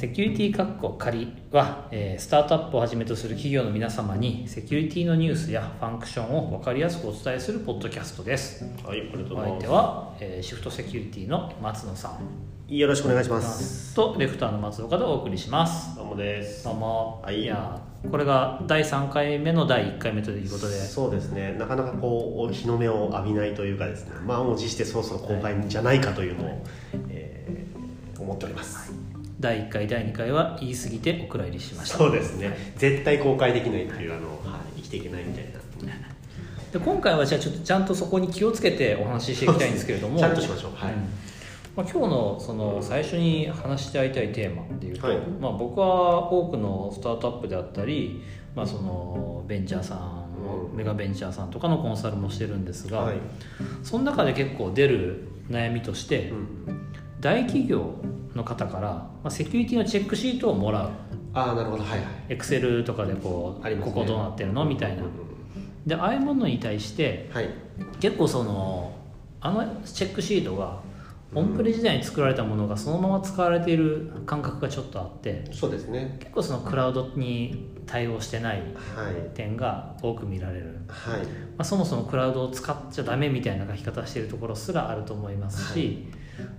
セキュリティ括弧仮は、えースタートアップをはじめとする企業の皆様にセキュリティのニュースやファンクションを分かりやすくお伝えするポッドキャストです。はい、ありがとうお相ございま手は、えーシフトセキュリティの松野さん。す。よろしくお願いします。とレフターの松岡でお送りします。どうもです。ど。うも、はい。やこれが第3回目の第1回目ということで。そうですね、なかなかこう日の目を浴びないというかですね、満を持してそろそろ公開じゃないかというのを、えー思っております。第1回第2回は言い過ぎてお蔵入りしました。そうですね、絶対公開できないっていうあの、はい、生きていけないみたいな。で今回はじゃあちょっとちゃんとそこに気をつけてお話ししていきたいんですけれども。ちゃんとしましょう。はい。うん。まあ、今日のその最初に話していたいテーマっていうと、はい。まあ、僕は多くのスタートアップであったり、まあ、そのベンチャーさんのうん。メガベンチャーさんとかのコンサルもしてるんですが、はい。その中で結構出る悩みとして、うん。大企業の方から、まあ、セキュリティのチェックシートをもらうああ、なるほど、はいはい。エクセルとかでこう、ねここどうなってるの？みたいなうんでああいうものに対してはい。結構そのあのチェックシートがオンプレ時代に作られたものがそのまま使われている感覚がちょっとあってそうですね。結構そのクラウドに対応してないはい。点が多く見られる、はい。まあ、そもそもクラウドを使っちゃダメみたいな書き方しているところすらあると思いますし、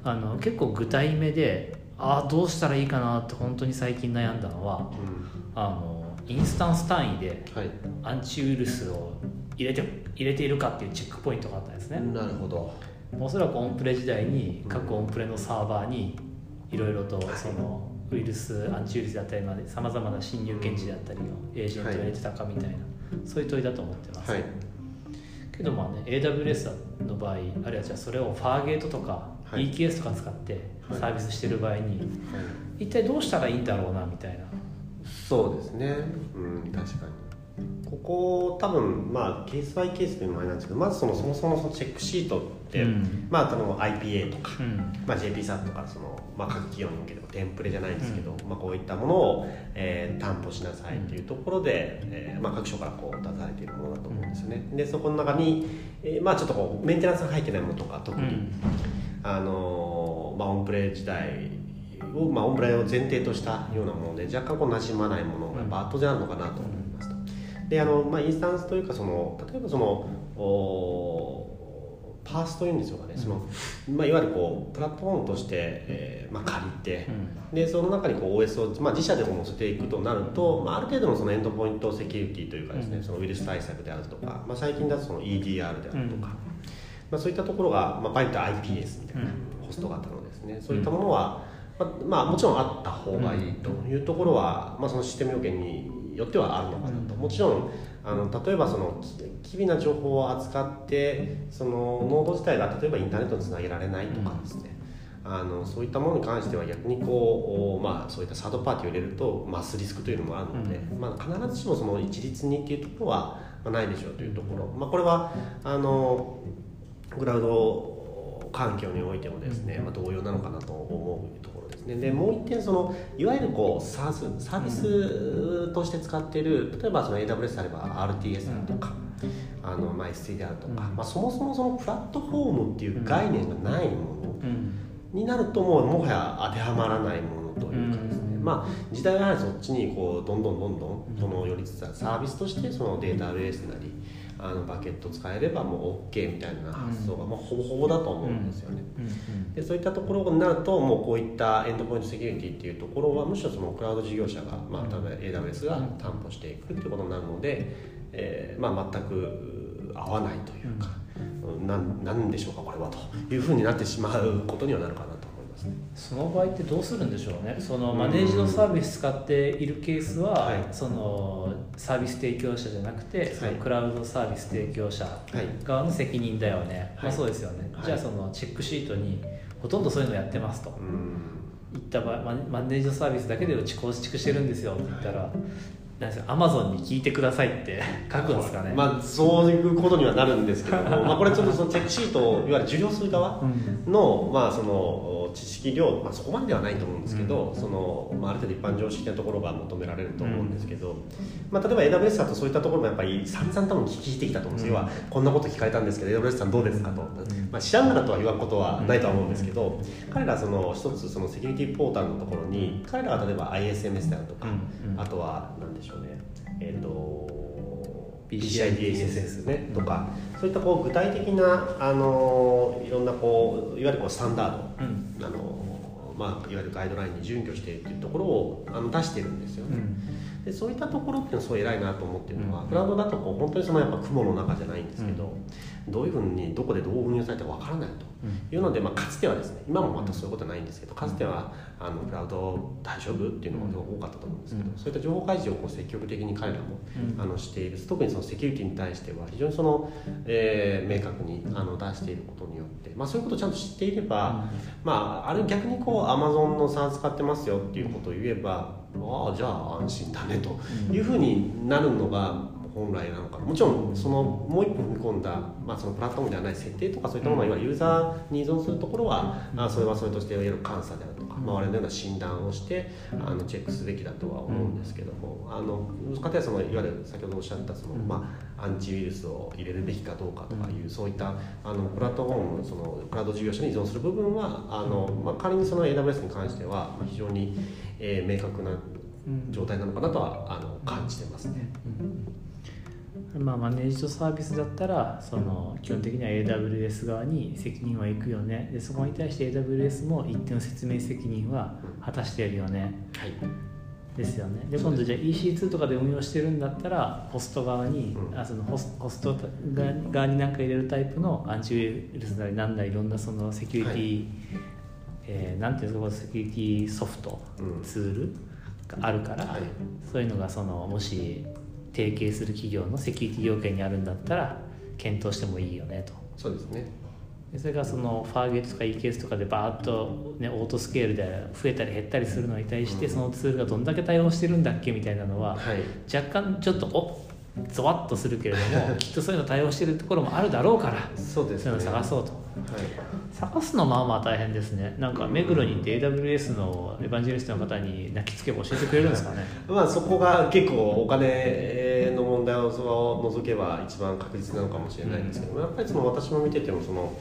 あの結構具体目でああどうしたらいいかなって本当に最近悩んだのはうあのインスタンス単位で。アンチウイルスを入れて入れているかっていうチェックポイントがあったんですね、なるほど。おそらくオンプレ時代に各オンプレのサーバーにいろいろとはいそのウイルスアンチウイルスだったりまでさまざまな侵入検知であったりのエージェントを入れてたかみたいな、そういう問いだと思ってます、はい。けどまあね AWS の場合あるいはじゃあそれをファーゲートとかはい。EKS とか使ってはい。サービスしてる場合にはい。一体どうしたらいいんだろうなみたいな。そうですね。うん確かに。ここ多分まあケースバイケースというのもあれなんですけどまずそのそもそもそのチェックシートって、うん。まああの IPA とか、うん。まあ、JPSAT とかその、まあ、各企業に向けてもテンプレじゃないんですけど、まあ、こういったものを、えー担保しなさいというところで、えーまあ、各所からこう出されているものだと思うんですよね。でそこの中に、えーまあ、ちょっとこうメンテナンスが入ってないものとか特に、うんあのまあ、オンプレ時代を、まあ、オンプレを前提としたようなもので若干こう馴染まないものがやっぱ圧倒であるのかなと思いますと。であのまあ、インスタンスというかその例えばそのおパースというんでしょうかね、そのまあ、いわゆるこうプラットフォームとして、えーまあ、借りて、でその中にこう OS を、まあ、自社でも載せていくとなると、まあ、ある程度のそのエンドポイントセキュリティというかですね、うん。そのウイルス対策であるとか、まあ、最近だとその EDR であるとか、まあ、そういったところが、まあ、場合によっては IPS みたいな、うん。ホスト型のですね。そういったものは、まあまあ、もちろんあった方がいいというところは、まあ、そのシステム要件によってはあるのかなと、もちろんあの例えばそのき機微な情報を扱ってそのノード自体が例えばインターネットにつなげられないとかですね、あのそういったものに関しては逆にこう、おまあ、そういったサードパーティーを入れると増すリスクというのもあるので、まあ、必ずしもその一律にっていうところは、まあ、ないでしょうというところ、まあ、これはあのクラウド環境においてもですね、まあ、同様なのかなと思うところですね。でもう一点そのいわゆるこうサースサービスとして使っている例えばその AWS であれば RTS であるとか、あのまあ S3 であるとか、うん。まあ、そもそもそのプラットフォームっていう概念がないものうん。になるともうもはや当てはまらないものというかですね、うん。まあ時代はそっちにこうどんどんどんどんその寄りつつある。サービスとしてそのデータベースなりあのバケット使えればもう OK みたいな発想がもうほぼほぼだと思うんですよね。うんでそういったところになるともうこういったエンドポイントセキュリティっていうところはむしろそのクラウド事業者が、まあ、例えば AWS が担保していくっていうことになるので、えーまあ、全く合わないというか、なんなんでしょうかこれはというふうになってしまうことにはなるかなと。その場合ってどうするんでしょうね。そのマネージドサービス使っているケースは、はい。そのサービス提供者じゃなくて、そのクラウドサービス提供者はい側の責任だよね、はい。まあ、そうですよね、はい。じゃあそのチェックシートにほとんどそういうのやってますと。うん。言った場合ママネージドサービスだけでうち構築してるんですよって言ったら、なんですかアマゾンに聞いてくださいって書くんですかね、まあそういうことにはなるんですけどもまあこれちょっとそのチェックシートをいわゆる受領する側うん。の,、まあその知識量、まあ、そこまでではないと思うんですけど、そのまあ、ある程度一般常識なところが求められると思うんですけど、まあ、例えば AWS だとそういったところもやっぱり散々多分聞いてきたと思うんですよ、要はこんなこと聞かれたんですけど AWS さんどうですかと、まあ、知らんがなとは言わんことはないとは思うんですけど、彼らはその一つそのセキュリティポータルのところに彼らは例えば ISMS であるとか、うん。うん。あとは何でしょうね。えっ、と PCI PCIDSS ねとか。そういったこう具体的なあのいろんなこういわゆるこうスタンダード、うん。あのまあ、いわゆるガイドラインに準拠しているというところをあの出してるんですよね、でそういったところっていうのはすごい偉いなと思ってるのは、うん。クラウドだとこう本当にそのやっぱ雲の中じゃないんですけど、どういうふうにどこでどう運用されてるかわからないと。いうので、まあ、かつてはですね今もまたそういうことはないんですけどかつてはあのクラウド大丈夫っていうのが多かったと思うんですけど、うん。そういった情報開示をこう積極的に彼らもうん。あのしている。特にそのセキュリティに対しては非常にその、えー明確にあの出していることによって、まあ、そういうことをちゃんと知っていれば、まあ、あれ逆にこうアマゾンの SaaS 使ってますよっていうことを言えばああじゃあ安心だねというふうになるのが本来なのかな。もちろんそのもう一歩踏み込んだ、まあ、そのプラットフォームではない設定とかそういったものはいわゆるユーザーに依存するところは、あそれはそれとしていわゆる監査であるとか、まあ、我々のような診断をしてあのチェックすべきだとは思うんですけども、あのかたやそのいわゆる先ほどおっしゃったその、まあ、アンチウイルスを入れるべきかどうかとかいう、そういったあのプラットフォームそのクラウド事業者に依存する部分はあの、まあ、仮にその AWS に関してはまあ非常に、えー明確な状態なのかなとはあの感じてますね。まあ、マネージドサービスだったらその基本的には AWS 側に責任はいくよね。でそこに対して AWS も一定の説明責任は果たしているよね。はい。ですよね。で今度じゃあ EC2 とかで運用してるんだったらホスト側に、うん。あそのホスホスト側側に何か入れるタイプのアンチウイルスなりなんだりいろんなそのセキュリティ、えーなんていうんですかセキュリティソフト、うん。ツールがあるから、はい。そういうのがそのもし提携する企業のセキュリティ要件にあるんだったら検討してもいいよねと。そうですね。でそれがそのファーゲートとか EKS とかでバーッと、ね、オートスケールで増えたり減ったりするのに対して、うん。そのツールがどんだけ対応してるんだっけみたいなのは、はい。若干ちょっとおゾワッとするけれども きっとそういうの対応してるところもあるだろうからそうですね。そういうの探そうと。はい。探すのまあまあ大変ですね。なんか目黒に行って AWS のエヴァンジェリストの方に泣きつけば教えてくれるんですかね？まあそこが結構お金の問題を除けば一番確実なのかもしれないんですけども、やっぱりその私も見ててもその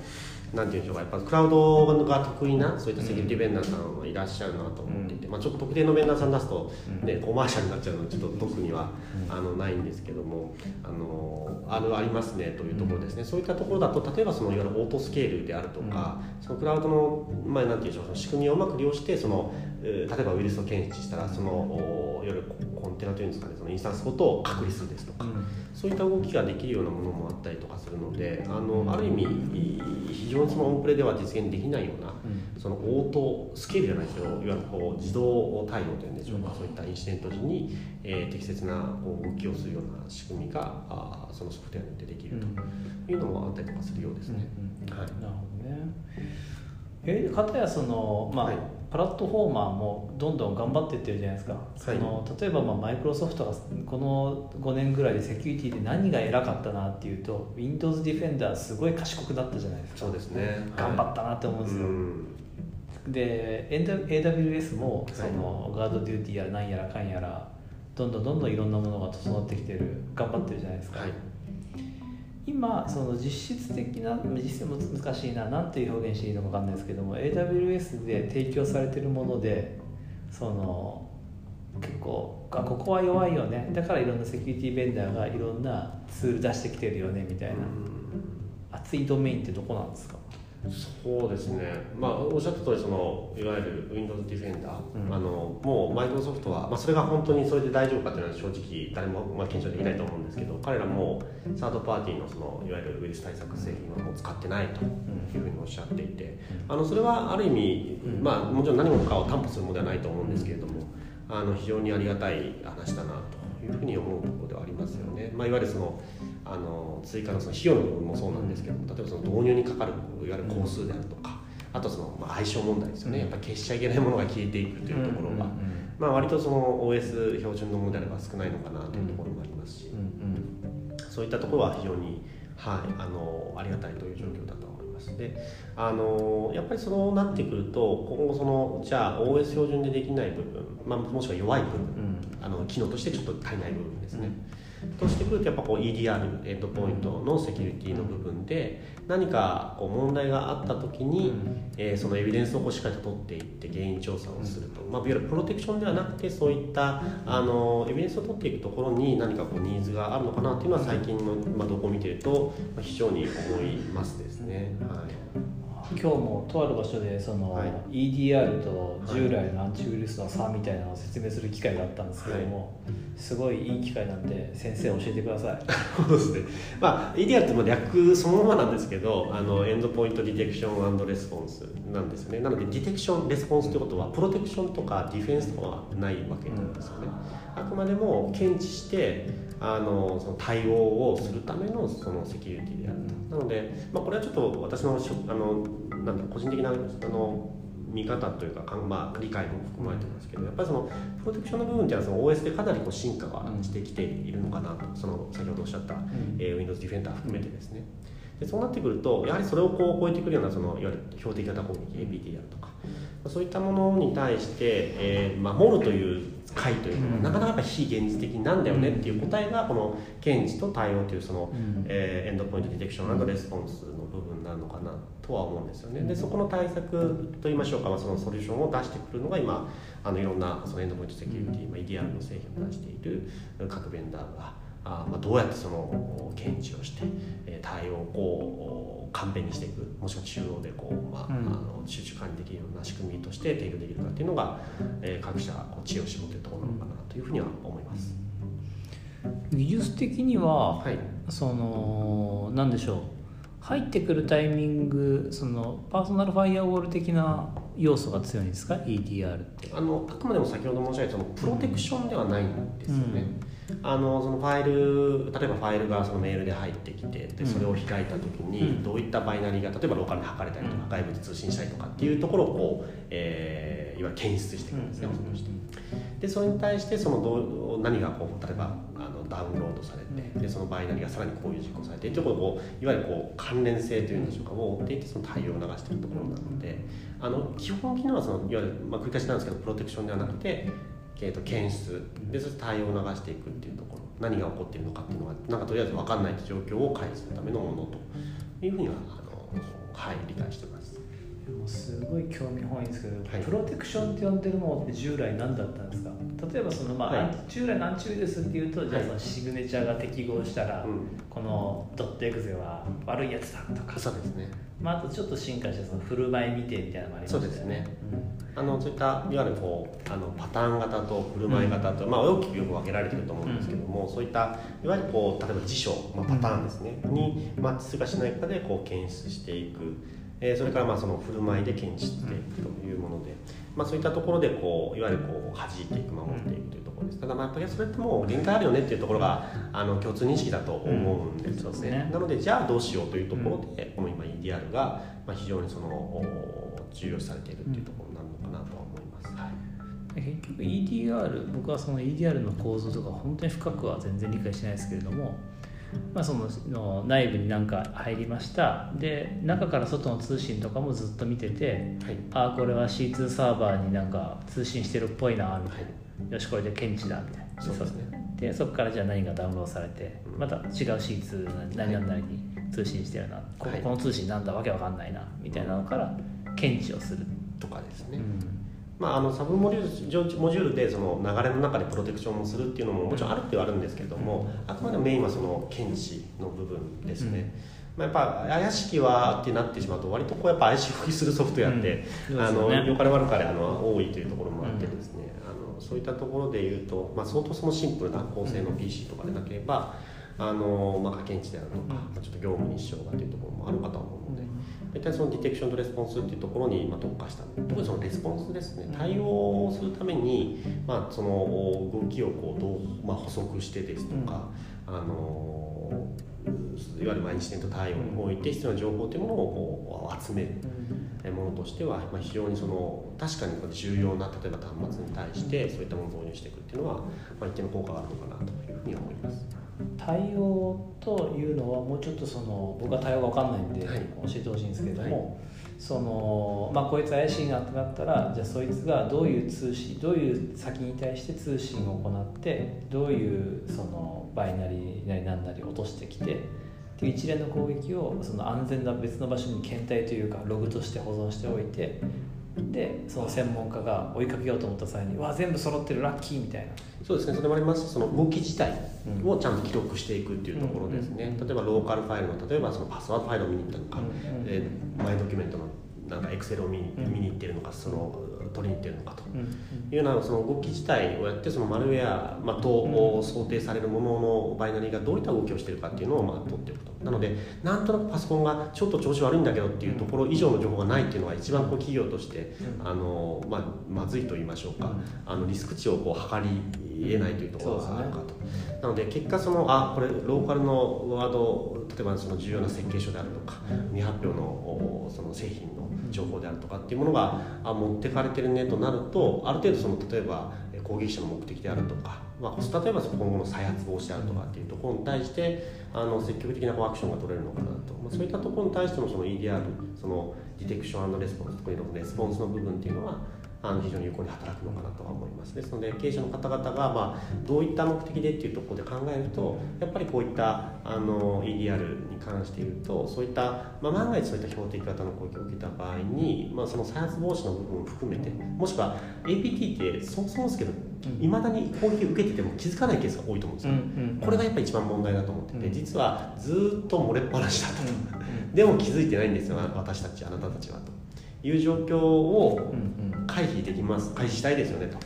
なんていうんでしょうかやっぱクラウドが得意なそういったセキュリティベンダーさんはいらっしゃるなと思っていて、まあ、ちょっと特定のベンダーさん出すと、ねコマーシャルになっちゃうのでちょっと特には、あのないんですけどもあのあるありますねというところですね、そういったところだと例えばそのいわゆるオートスケールであるとか、そのクラウドの、まあ、なんていうんでしょうその仕組みをうまく利用してその、えー例えばウイルスを検知したらそのおいわゆるコンテナというんですかねそのインスタンスごとを隔離するですとか、そういった動きができるようなものもあったりとかするのであのある意味非常にそのオンプレでは実現できないような、そのオートスケールじゃないですよ。いわゆるこう自動対応というんでしょうか、そういったインシデント時に、えー適切なこう動きをするような仕組みがあーそのソフトウェアによってできると。いうのもあったりとかするようですね。はい。なるほどね。えかたやそのまあ、はいプラットフォーマーもどんどん頑張っていってるじゃないですか、その例えばまあマイクロソフトがこの5年ぐらいでセキュリティで何が偉かったなっていうと Windows Defender すごい賢くなったじゃないですか。そうですね。頑張ったなって思うんですよ、うん。で AWS もその、ガードデューティーやら何やらかんやらどんどんどんどんいろんなものが整ってき今その実質的な実質も難しいな何ていう表現していいのか分かんないですけども AWS で提供されてるものでその結構あここは弱いよね。だからいろんなセキュリティベンダーがいろんなツール出してきてるよねみたいな。熱いドメインってどこなんですか？そうですね、まあ、おっしゃった通りそのいわゆる Windows Defender、うん。あのもうマイクロソフトは、まあ、それが本当にそれで大丈夫かというのは正直誰も、まあ、検証できないと思うんですけど彼らもサードパーティーのそのいわゆるウイルス対策製品はもう使ってないというふうにおっしゃっていてあのそれはある意味、うん。まあ、もちろん何もかを担保するものではないと思うんですけれどもあの非常にありがたい話だなというふうに思うところではありますよね。まあ、いわゆるそのあの追加のその費用の部分もそうなんですけども例えばその導入にかかるいわゆる工数であるとか、あとその、まあ、相性問題ですよね。やっぱり消しちゃいけないものが消えていくというところが、まあ、割とその OS 標準のものであれば少ないのかなというところもありますし、そういったところは非常に、はい、あのありがたいという状況だと思います。であのやっぱりそうなってくると今後そのじゃあ OS 標準でできない部分、まあ、もしくは弱い部分、あの機能としてちょっと足りない部分ですね、としてくるとやっぱこう EDR エンドポイントのセキュリティの部分で何かこう問題があった時に、えー、そのエビデンスをこうしっかりと取っていって原因調査をすると、まあ、いわゆるプロテクションではなくてそういったあのエビデンスを取っていくところに何かこうニーズがあるのかなっていうのは最近の、まあ、動向を見てると非常に思いますですね。はい今日もとある場所でその、はい、EDR と従来のアンチウイルスの差みたいなのを説明する機会があったんですけども、はい、すごいいい機会なんで先生教えてください。そうですね、まあ、EDR って略そのままなんですけどあの Endpoint Detection Response なんですよね。なので Detection Response ということはプロテクションとかディフェンスとかはないわけなんですよね、うん、あくまでも検知してあのその対応をするためのそのセキュリティであると、なので、まあ、これはちょっと私のあのなんだ個人的なあの見方というか、まあ、理解も含まれてますけどやっぱりそのプロテクションの部分っていうのはその OS でかなりこう進化がしてきているのかなと。その先ほどおっしゃった、うん、えー、Windows Defender 含めてですね。でそうなってくるとやはりそれをこう超えてくるようなそのいわゆる標的型攻撃 APT であるとかそういったものに対して、えー、守るという解というのは、なかなかやっぱ非現実的なんだよねっていう答えがこの検知と対応というその、えー、 Endpoint Detection Response の部分なのかなとは思うんですよね。でそこの対策といいましょうか、まあ、そのソリューションを出してくるのが今あのいろんなそのエンドポイントセキュリティ、まあ、EDR の製品を出している各ベンダーがあ、まあ、どうやってその検知をして、え対応をこう簡便にしていく。もしくは中央でこう、まあ、あの集中管理できるような仕組みとして提供できるかっていうのが、えー、各社知恵を絞っているところなのかなというふうには思います。技術的には、はい、その何でしょう。入ってくるタイミングそのパーソナルファイアウォール的な要素が強いんですか？EDR って。あのあくまでも先ほど申し上げたそのプロテクションではないんですよね、うん、あのそのファイル例えばファイルがそのメールで入ってきてでそれを開いた時にどういったバイナリーが例えばローカルに測れたりとか外部で通信したりとかっていうところをこう、えー、いわゆる検出していくんですね、うん、して。でそれに対してそのどう何がこう例えばあのダウンロードされてでそのバイナリーがさらにこういう実行されてというこういわゆるこう関連性というんでしょうかを追っていてその対応を流しているところなのであの基本機能はそのいわゆる、まあ、繰り返しなんですけどプロテクションではなくて、えー、と検出。でそして対応を流していくっていうところ。何が起こっているのかっていうのがなんかとりあえず分かんない状況を回避するためのものというふうにはあの、はい、理解してます。もすごい興味本位ですけど、はい、プロテクションって呼んでるものって従来何だったんですか？例えばその、まあ、はい、従来のアンチウイルスっていうとじゃあそのシグネチャーが適合したら、はい、このドットエグゼは悪いやつだとか、そうですね、まあ、あとちょっと進化してその振る舞い見てみたいなのもありますね。そうですね、うん、あのそういったいわゆるこうあのパターン型と振る舞い型と、うん、まあ、大きくよく分けられてると思うんですけども、うん、そういったいわゆるこう例えば辞書、まあ、パターンですね、にマッチするかしないかでこう検出していく。えー、それからまあその振る舞いで検知していくというもので、まあ、そういったところでこういわゆるこう弾いていく守っていくというところです。ただまあやっぱりそれってもう限界あるよねっていうところがあの共通認識だと思うんですよね,、なのでじゃあどうしようというところで、この今 EDR がまあ非常にその重要視されているっていうところ結局 EDR 僕はその EDR の構造とか本当に深くは全然理解しないですけれどもまあ、そのの内部に何か入りました。で中から外の通信とかもずっと見てて、はい、ああこれは C2 サーバーになんか通信してるっぽいなみたいな、よしこれで検知だみたいな。そうですね。でそこからじゃあ何がダウンロードされてまた違う C2 何々に通信してるな、ここの通信なんだわけわかんないなみたいなのから検知をする。とかですね、うんまあ、あのサブモジュールモジュールでその流れの中でプロテクションをするっていうのももちろんあるってはあるんですけれども、あくまでメインはその検知の部分ですね、まあ、やっぱ怪しきはってなってしまうと割とこうやっぱ怪し吹きするソフトウェアって、うん、あの良かれ悪かれあの多いというところもあってですね、あのそういったところでいうと、まあ、相当そのシンプルな構成の PC とかでなければ、あのまあ、検知であるとか、ちょっと業務に支障がというところもあるかと思うので。大体そのディテクションとレスポンスっていうところにま特化した。特にそのレスポンスですね。対応するために、まあ、その動きをこうどう、まあ、補足してですとか、あのいわゆるマイニシデント対応において必要な情報というものをこう集める。ものとしては、まあ、非常にその確かに重要な例えば端末に対してそういったものを導入していくっていうのは、まあ、一定の効果があるのかなというふうに思います。対応というのはもうちょっとその僕は対応が分かんないんで教えてほしいんですけども、はい。そのまあ、こいつ怪しいなってなったらじゃあそいつがどういう通信どういう先に対して通信を行ってどういうそのバイナリーなり何なり落としてきてっていう一連の攻撃をその安全な別の場所に検体というかログとして保存しておいてでその専門家が追いかけようと思った際にわ全部揃ってるラッキーみたいな。そうですねそれもありますその動き自体をちゃんと記録していくっていうところですね、うん、例えばローカルファイルの例えばそのパスワードファイルを見に行ったのか、うん、えー、マイドキュメントのなんかエクセルを見に,、見に行ってるのかその取りに行ってるのかと。いうようなその動き自体をやってそのマルウェア、まあ、と想定されるもののバイナリーがどういった動きをしているかっていうのをまあ取っていくと。なのでなんとなくパソコンがちょっと調子悪いんだけどっていうところ以上の情報がないっていうのが一番こう企業としてあの、まあ、まずいと言いましょうか。あのリスク値をこう測り得ないというところがあるかと、なので結果そのあこれローカルのワード例えばその重要な設計書であるとか未発表のその製品の情報であるとかっていうものが持ってかれてるねとなるとある程度その例えば攻撃者の目的であるとか、まあ、例えば今後の再発防止であるとかっていうところに対してあの積極的なアクションが取れるのかなと、まあ、そういったところに対してのその EDR そのディテクションレスポンス特にのレスポンスの部分っていうのはあの非常に有効に働くのかなとは思います。ですので経営者の方々が、まあ、どういった目的でっていうところで考えるとやっぱりこういったあの EDR に関して言うとそういった、まあ、万が一そういった標的型の攻撃を受けた場合に、まあ、その再発防止の部分を含めてもしくは APT ってそもそもですけどいまだに攻撃を受けてても気づかないケースが多いと思うんですよ、これがやっぱり一番問題だと思ってて、実はずっと漏れっぱなしだと、でも気づいてないんですよ私たちあなたたちはという状況を回避できます。回避したいですよねと、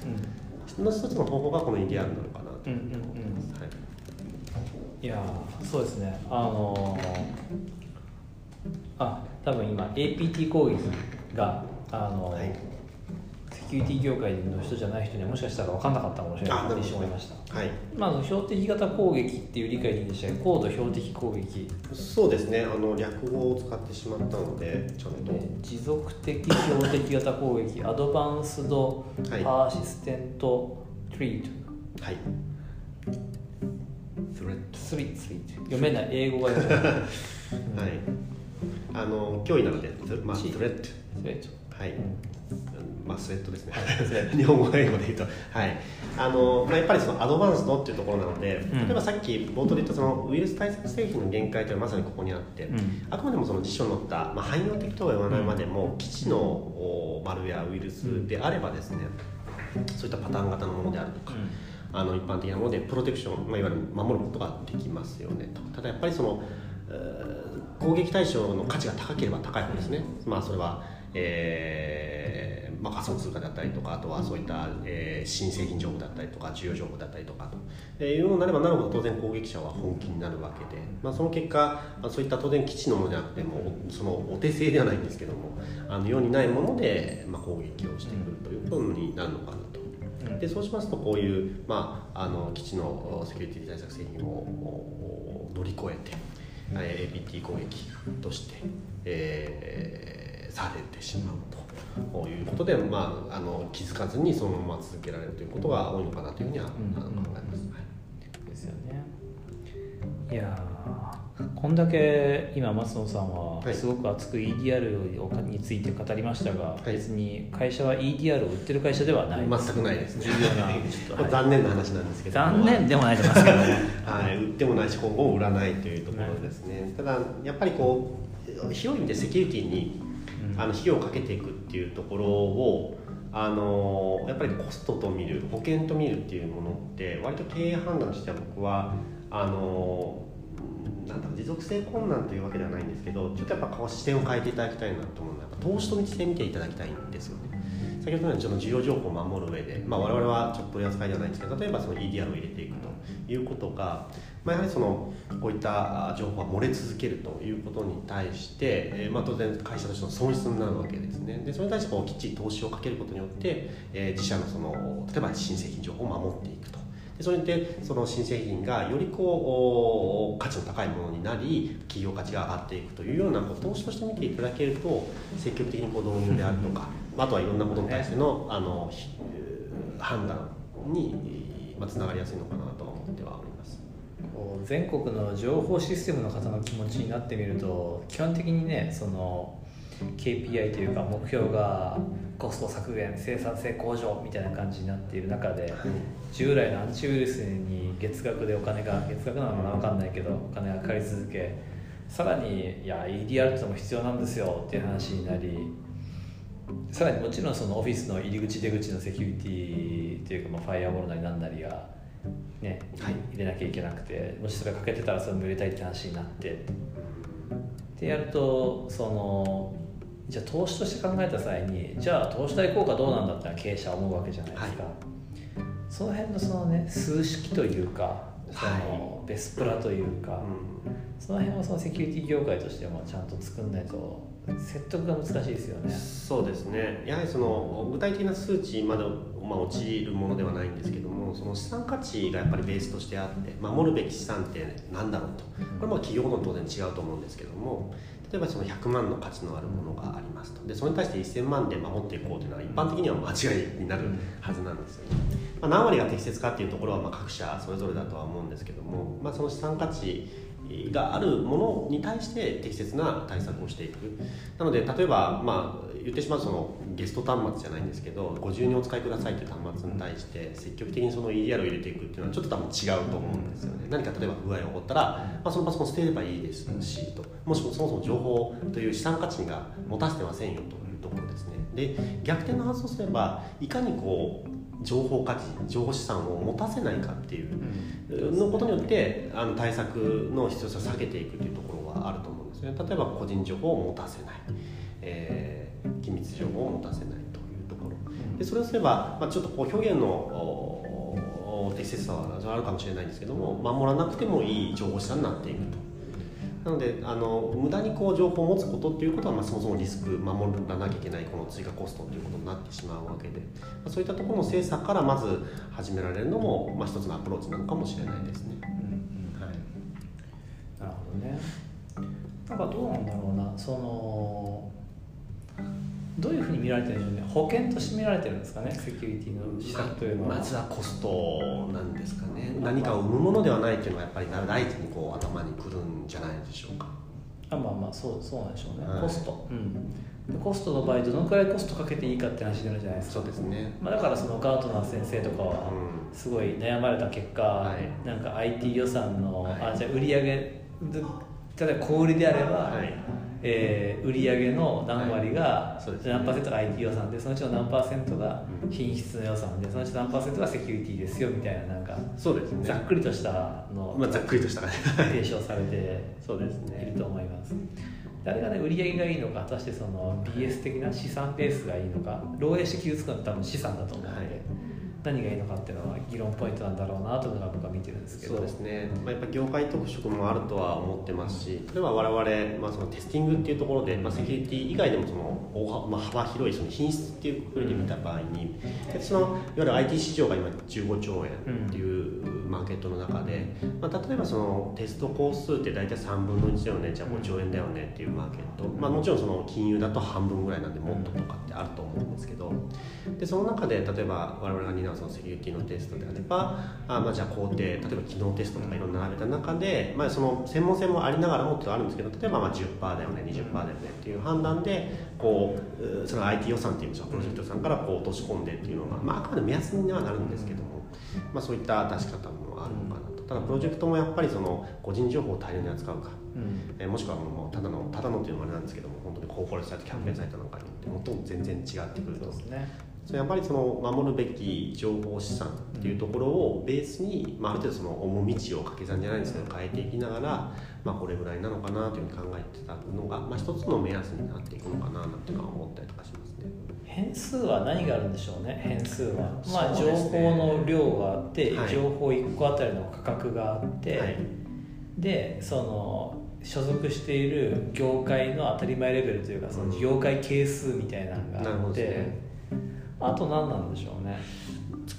その一つの方法がこの EDR なのかなと。思います、はい、いやそうですね。あのー、あ多分今 APT 攻撃があのーはいキュリティ業界の人じゃない人にはもしかしたら分かんなかったかもしれないと一瞬思いました、はい。まあ、標的型攻撃っていう理解でいいんでした高度標的攻撃。そうですね。あの略語を使ってしまったのでちゃんと。持続的標的型攻撃。アドバンスドパーシステントトリートはい。スレッドスリッ読めない。英語が読めない、はい。あの脅威なので、まあ、スレッドはい、うんまあ、スウェットですね。日本語英語で言うと、はい。あのまあ、やっぱりそのアドバンスドっていうところなので、例えばさっき冒頭で言ったそのウイルス対策製品の限界というのはまさにここにあって、うん、あくまでもその辞書に載った、まあ、汎用的とは言わないまでも、基地のマルウェアウイルスであればですね、そういったパターン型のものであるとか、うん、あの一般的なものでプロテクション、まあ、いわゆる守ることができますよねと。ただやっぱりその攻撃対象の価値が高ければ高いほどですね、まあ、それは、えーまあ、仮想通貨だったりとかあとはそういった、えー、新製品情報だったりとか需要情報だったりとかと、えー、いうのになればなるほど当然攻撃者は本気になるわけで、まあ、その結果、まあ、そういった当然基地のものじゃなくてもそのお手製ではないんですけどもあの世にないもので、まあ、攻撃をしてくるということになるのかなと。でそうしますとこういう、まあ、あの基地のセキュリティ対策製品を乗り越えて、えー、APT 攻撃として、えー、されてしまうと。ということで、まあ、あの気づかずにそのまま続けられるということが多いのかなというふうには、考えます。はい、ですよね。いやこんだけ今松野さんはすごく熱く EDR について語りましたが、はい、別に会社は EDR を売ってる会社ではない。全くないです。ね重要な。はい、残念な話なんですけど。残念でもないと思いますけどね、はい、売ってもないし今後売らないというところですね、ただやっぱりこう広い意味でセキュリティにあの費用をかけていくっていうところをあのやっぱりコストと見る保険と見るっていうものって割と経営判断としては僕はあのなんだろう持続性困難というわけではないんですけどちょっとやっぱ視点を変えていただきたいなと思うのは投資と道で見ていただきたいんですよね。先ほどのその需要情報を守る上で、まあ、我々はちょっと取り扱いではないんですけど例えばその EDR を入れていくということがまあ、やはりそのこういった情報が漏れ続けるということに対して、えー、まあ、当然会社としての損失になるわけですね。でそれに対してこうきっちり投資をかけることによって、えー、自社のその例えば新製品情報を守っていくと。でそれでその新製品がよりこう価値の高いものになり企業価値が上がっていくというようなこう投資として見ていただけると積極的にこう導入であるとか、あとはいろんなことに対してのあの判断につながりやすいのかなと思ってはおります。全国の情報システムの方の気持ちになってみると基本的にねその KPI というか目標がコスト削減生産性向上みたいな感じになっている中で、従来のアンチウイルスに月額でお金が月額なのかな分かんないけどお金がかかり続けさらにいや EDR っても必要なんですよっていう話になりさらにもちろんそのオフィスの入り口出口のセキュリティというか、まあ、ファイアウォールなりなんなりがね、はい、入れなきゃいけなくてもしそれが欠けてたらそれも入れたいって話になって。ってやるとそのじゃあ投資として考えた際にじゃあ投資対効果どうなんだって経営者は思うわけじゃないですか、はい、その辺のそのね数式というかそのベスプラというか、はいその辺はそのセキュリティ業界としてもちゃんと作んないと説得が難しいですよね。そうですね。やはりその具体的な数値まで、まあ、落ちるものではないんですけどもその資産価値がやっぱりベースとしてあって守るべき資産って何だろうと。これも企業ごとに当然違うと思うんですけども例えばその100万の価値のあるものがありますと。でそれに対して1000万で守っていこうというのは一般的には間違いになるはずなんですよね、まあ、何割が適切かっていうところはまあ各社それぞれだとは思うんですけども、まあ、その資産価値があるものに対して適切な対策をしていく。なので例えば、まあ、言ってしまうそのゲスト端末じゃないんですけどご自由にお使いくださいという端末に対して積極的にその EDR を入れていくっていうのはちょっと多分違うと思うんですよね。何か例えば不具合が起こったら、まあ、そのパソコン捨てればいいですしと。もしもそもそも情報という資産価値が持たせてませんよというところですね。で逆転の発想すればいかにこう情報価値情報資産を持たせないかっていうのことによってあの対策の必要性を下げていくというところはあると思うんですね。例えば個人情報を持たせない、えー、機密情報を持たせないというところ。でそれをすれば、まあ、ちょっとこう表現の適切さはあるかもしれないんですけども守らなくてもいい情報資産になっていくとなのであの無駄にこう情報を持つことっていうことは、まあ、そもそもリスク守らなきゃいけないこの追加コストということになってしまうわけで、まあ、そういったところの精査からまず始められるのも、まあ、一つのアプローチなのかもしれないですね。うんはい、なるほどね。なんかどうなんだろうな。そのどういうふうに見られてるんでしょうね？保険として見られてるんですかね？セキュリティの施策というのは。まずはコストなんですかね。何かを生むものではないっていうのはやっぱり第一にこう頭にくるんじゃないでしょうか。あまあまあそうそうなんでしょうね、はい、コスト、うん、でコストの場合どのくらいコストかけていいかって話になるじゃないですか。そうですね、まあ、だからそのガートナー先生とかはすごい悩まれた結果、はい、なんか IT 予算の、はい、あじゃあ売上例えば小売りであれば、はいえー、売上の何割が何パーセントが IT 予算でそのうちの何パーセントが品質の予算でそのうち何パーセントがセキュリティですよみたいななんかそうです、ね、ざっくりとしたの、まあ、ざっくりとした提唱されて そうですね。いると思います。あれがね売り上げがいいのか果たしてその BS 的な資産ベースがいいのか漏洩して傷つくのは多分資産だと思うので、はい何がいいのかっていうのは議論ポイントなんだろうなというのが僕は見てるんですけど。そうですね、まあ、やっぱ業界特色もあるとは思ってますし。例えば我々、まあ、そのテスティングっていうところで、まあ、セキュリティ以外でもその大、まあ、幅広いその品質っていうふうに見た場合に、そのいわゆる IT 市場が今15兆円っていうマーケットの中で、まあ、例えばそのテスト工数って大体3分の1だよね。じゃあ5兆円だよねっていうマーケット、まあ、もちろんその金融だと半分ぐらいなんでもっととかってあると思うんですけど。でその中で例えば我々が担うそのセキュリティのテストであればあ、まあ、じゃあ工程例えば機能テストとかいろんな並べた中で、まあ、その専門性もありながらもってあるんですけど例えばまあ10%だよね20%だよねっていう判断でこうその IT 予算っていうんですかプロジェクトさんからこう落とし込んでっていうのが、まあ、あくまで目安にはなるんですけども、まあ、そういった出し方もあるのかなと。ただプロジェクトもやっぱりその個人情報を大量に扱うか、うん、えもしくはもうただのただのっていうのもあれなんですけども本当にコーポレートサイトキャンペーンサイトなんかによってもっと全然違ってくると。ですねやっぱりその守るべき情報資産っていうところをベースに、まあ、ある程度その重道を掛け算じゃないんですけど変えていきながら、まあ、これぐらいなのかなというふうに考えてたのが、まあ、一つの目安になっていくのかななんていうのは思ったりとかしますね。変数は何があるんでしょうね変数は、まあ、情報の量があって、はい、情報1個あたりの価格があって、はい、でその所属している業界の当たり前レベルというかその業界係数みたいなのがあって、あと何なんでしょうね。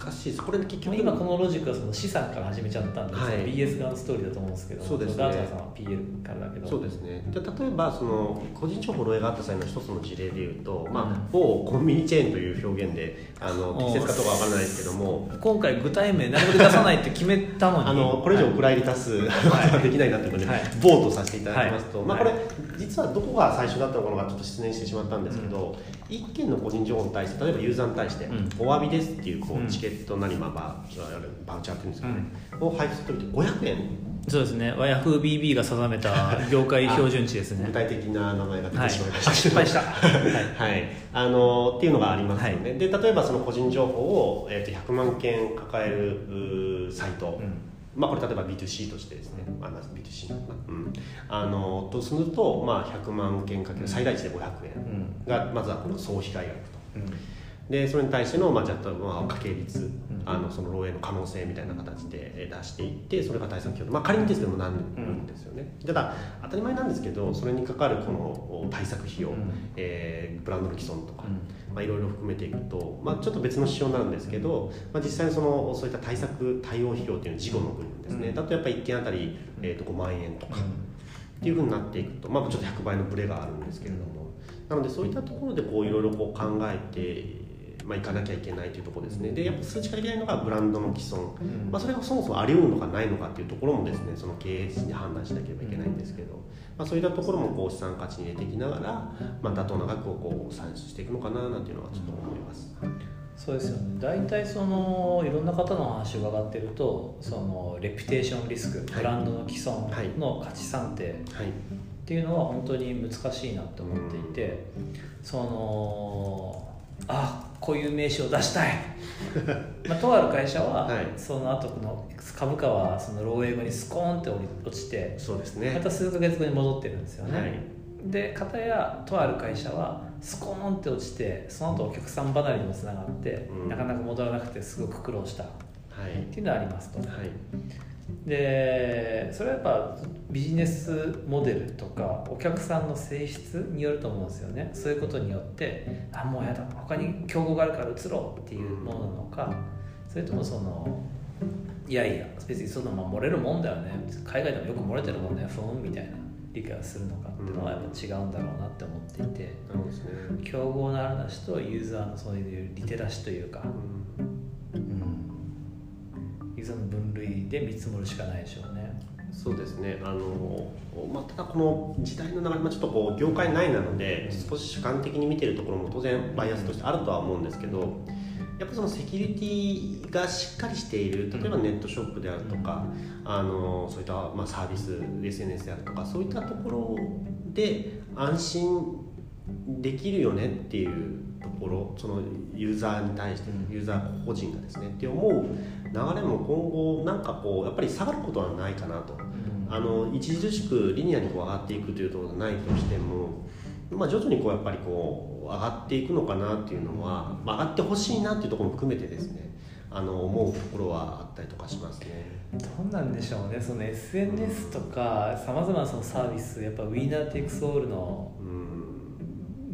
難しいです。これ結局今このロジックはその資産から始めちゃったんで、はい。BS 側のストーリーだと思うんですけどそうですね。ガーザーさんは PL からだけど。そうですね。で例えばその個人情報漏洩があった際の一つの事例でいうと、まうん。あ、某コンビニチェーンという表現であの適切かどうかわからないですけども今回具体名なるべく出さないって決めたのに。あのこれ以上お蔵入り出すことはできないなということで、はい。ボートさせていただきますと、はい。まあ、これ実はどこが最初だったのかがちょっと失念してしまったんですけど、一件の個人情報に対して例えばユーザーに対して、うん。お詫びですっていうこうん。うチケットなり、まあ、ババウチャーっていうんですかね、を配布するときって500円そうですね。YahooBB が定めた業界標準値ですね。具体的な名前が出はい。てしまいました、失敗した。はい。はい、あのっていうのがありますよね、はで例えばその個人情報を、えー、と100万件抱えるサイト、うん。まあ、これ例えば B2C としてですね、あまあ B2C なのかな、うん、あのとすると、まあ、100万件かける最大値で500円がまずはこの総被害額と。うんでそれに対しての、まあ、じゃあ、まあ、家計率、ん。あのその漏洩の可能性みたいな形でえー出していってそれが対策強度、まあ、仮にですけどもなるん。ですよね、ただ当たり前なんですけどそれにかかるこのお対策費用、うん。えーブランドの既存とか、うん。まあ、いろいろ含めていくと、まあ、ちょっと別の仕様なんですけど、まあ、実際にそのそういった対策対応費用っていうのは事後の部分ですね、うん。だとやっぱり1件あたり、えー、と5万円とか、っていうふうになっていくと、まあ、ちょっと100倍のブレがあるんですけれども、なのでそういったところでこういろいろこう考えて、まあ、いかなきゃいけないというところですね。でやっぱ数値化できないのがブランドの既存、うん。まあ、それがそもそもあり得るのかないのかっていうところもですねその経営陣で判断しなければいけないんですけど、まあ、そういったところもこう資産価値に入れていきながら、まあ、妥当な額をこう算出していくのかななんていうのはちょっと思います。そうですよね。大体そのいろんな方の話を伺ってるとそのレピュテーションリスクブランドの既存の価値算定はい。っていうのは本当に難しいなと思っていて、そのあこういう名刺を出したい、まあ、とある会社は、はい。その後の株価はその漏洩後にスコーンって落ちてそうですね。また数ヶ月後に戻ってるんですよね、はい。で片やとある会社はスコーンって落ちてその後お客さん離れにもつながって、うん。なかなか戻らなくてすごく苦労した。っはい。ていうのはありますと。はいでそれはやっぱビジネスモデルとかお客さんの性質によると思うんですよね。そういうことによってあもうやだ他に競合があるから移ろうっていうものなのかそれともそのいやいや別にそんなまあ漏れるもんだよね海外でもよく漏れてるもんねふーんみたいな理解をするのかっていうのはやっぱ違うんだろうなって思っていてなるほどですね、競合のあるなしとユーザーのそういうリテラシーというか、うん。ユーザーの分類で見積もるしかないでしょうね。そうですねあの、まあ、ただこの時代の流れ、まあ、ちょっとこう業界内なので少し主観的に見てるところも当然バイアスとしてあるとは思うんですけどやっぱそのセキュリティがしっかりしている例えばネットショップであるとか、あのそういったまあサービス SNS であるとかそういったところで安心できるよねっていうところそのユーザーに対してうん。ユーザー個人がですねって思う流れも今後なんかこうやっぱり下がることはないかなと。あの著しくリニアにこう上がっていくというところがないとしても、まあ、徐々にこうやっぱりこう上がっていくのかなっていうのは、まあ、上がってほしいなっていうところも含めてですねあの思うところはあったりとかしますね。どうなんでしょうね。その SNS とかさまざまなそのサービスやっぱウィーナーテイクスオールのうん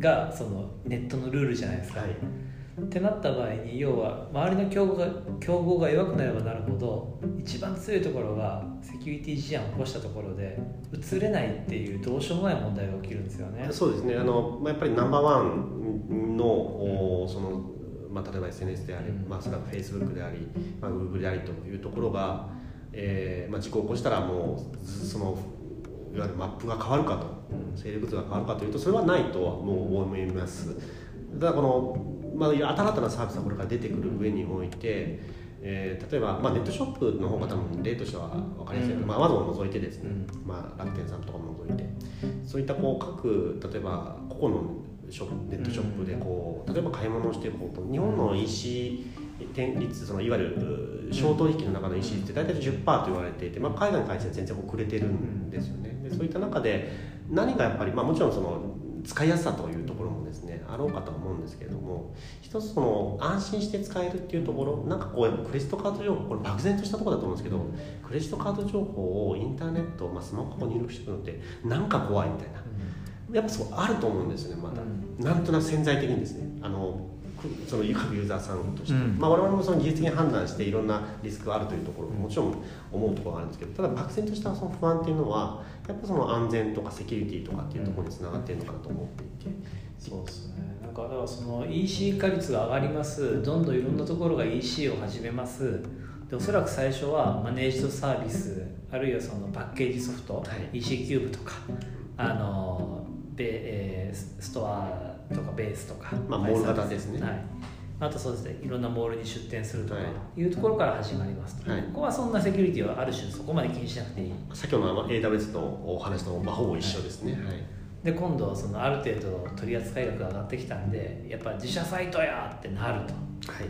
がそのネットのルールじゃないですか、はい。ってなった場合に要は周りの競合が競合が弱くなればなるほど一番強いところがセキュリティ事案を起こしたところで移れないっていうどうしようもない問題が起きるんですよね。そうですね。あの、まあ、やっぱりナンバーワンの,、おそのまあ、例えば SNS であり、うん。まあ、それは Facebook であり、まあ、Google でありというところが、えーまあ、事故を起こしたらもうずそのいわゆるマップが変わるかと。うん。勢力図が変わるかというとそれはないとはもう思います。ただこの、まあ、新たなサービスがこれから出てくる上において、えー例えば、まあ、ネットショップの方が多分例としては分かりやすい、うん。まあ、Amazon を除いてですね、うん。まあ、楽天さんとかも除いて。そういったこう各例えば個々のショップネットショップでこう例えば買い物をしていこうと。日本の EC 店率そのいわゆるう小取引の中の EC って大体10%と言われていて、まあ、海外に関しては全然遅れてるんですよね。でそういった中で何がやっぱり、まあ、もちろんその使いやすさというところもですねあろうかと思うんですけれども一つその安心して使えるっていうところなんかこうやっぱクレジットカード情報これ漠然としたところだと思うんですけどクレジットカード情報をインターネット、まあ、スマホに入力していくのってなんか怖いみたいな。やっぱそうあると思うんですよねまだ、うん。なんとなく潜在的にですね。あのその各ユーザーさんとして、うん。まあ、我々もその技術的に判断していろんなリスクがあるというところももちろん思うところがあるんですけどただ漠然としたその不安っていうのはやっぱその安全とかセキュリティとかっていうところにつながっているのかなと思っていて。そうですね。なんかだからその EC 化率が上がります。どんどんいろんなところが EC を始めます。でおそらく最初はマネージドサービスあるいはそのパッケージソフト、はい。EC キューブとかあのベ、えーストアとかベースとか、まあモール型ですね。はい、あとそうですねいろんなモールに出店するとかはい。いうところから始まりますと、はい。ここはそんなセキュリティはある種そこまで気にしなくていい。先ほどの AWS のお話とまあほぼ一緒ですね。はい。で今度そのある程度取扱額が上がってきたんでやっぱ自社サイトやってなると、はい。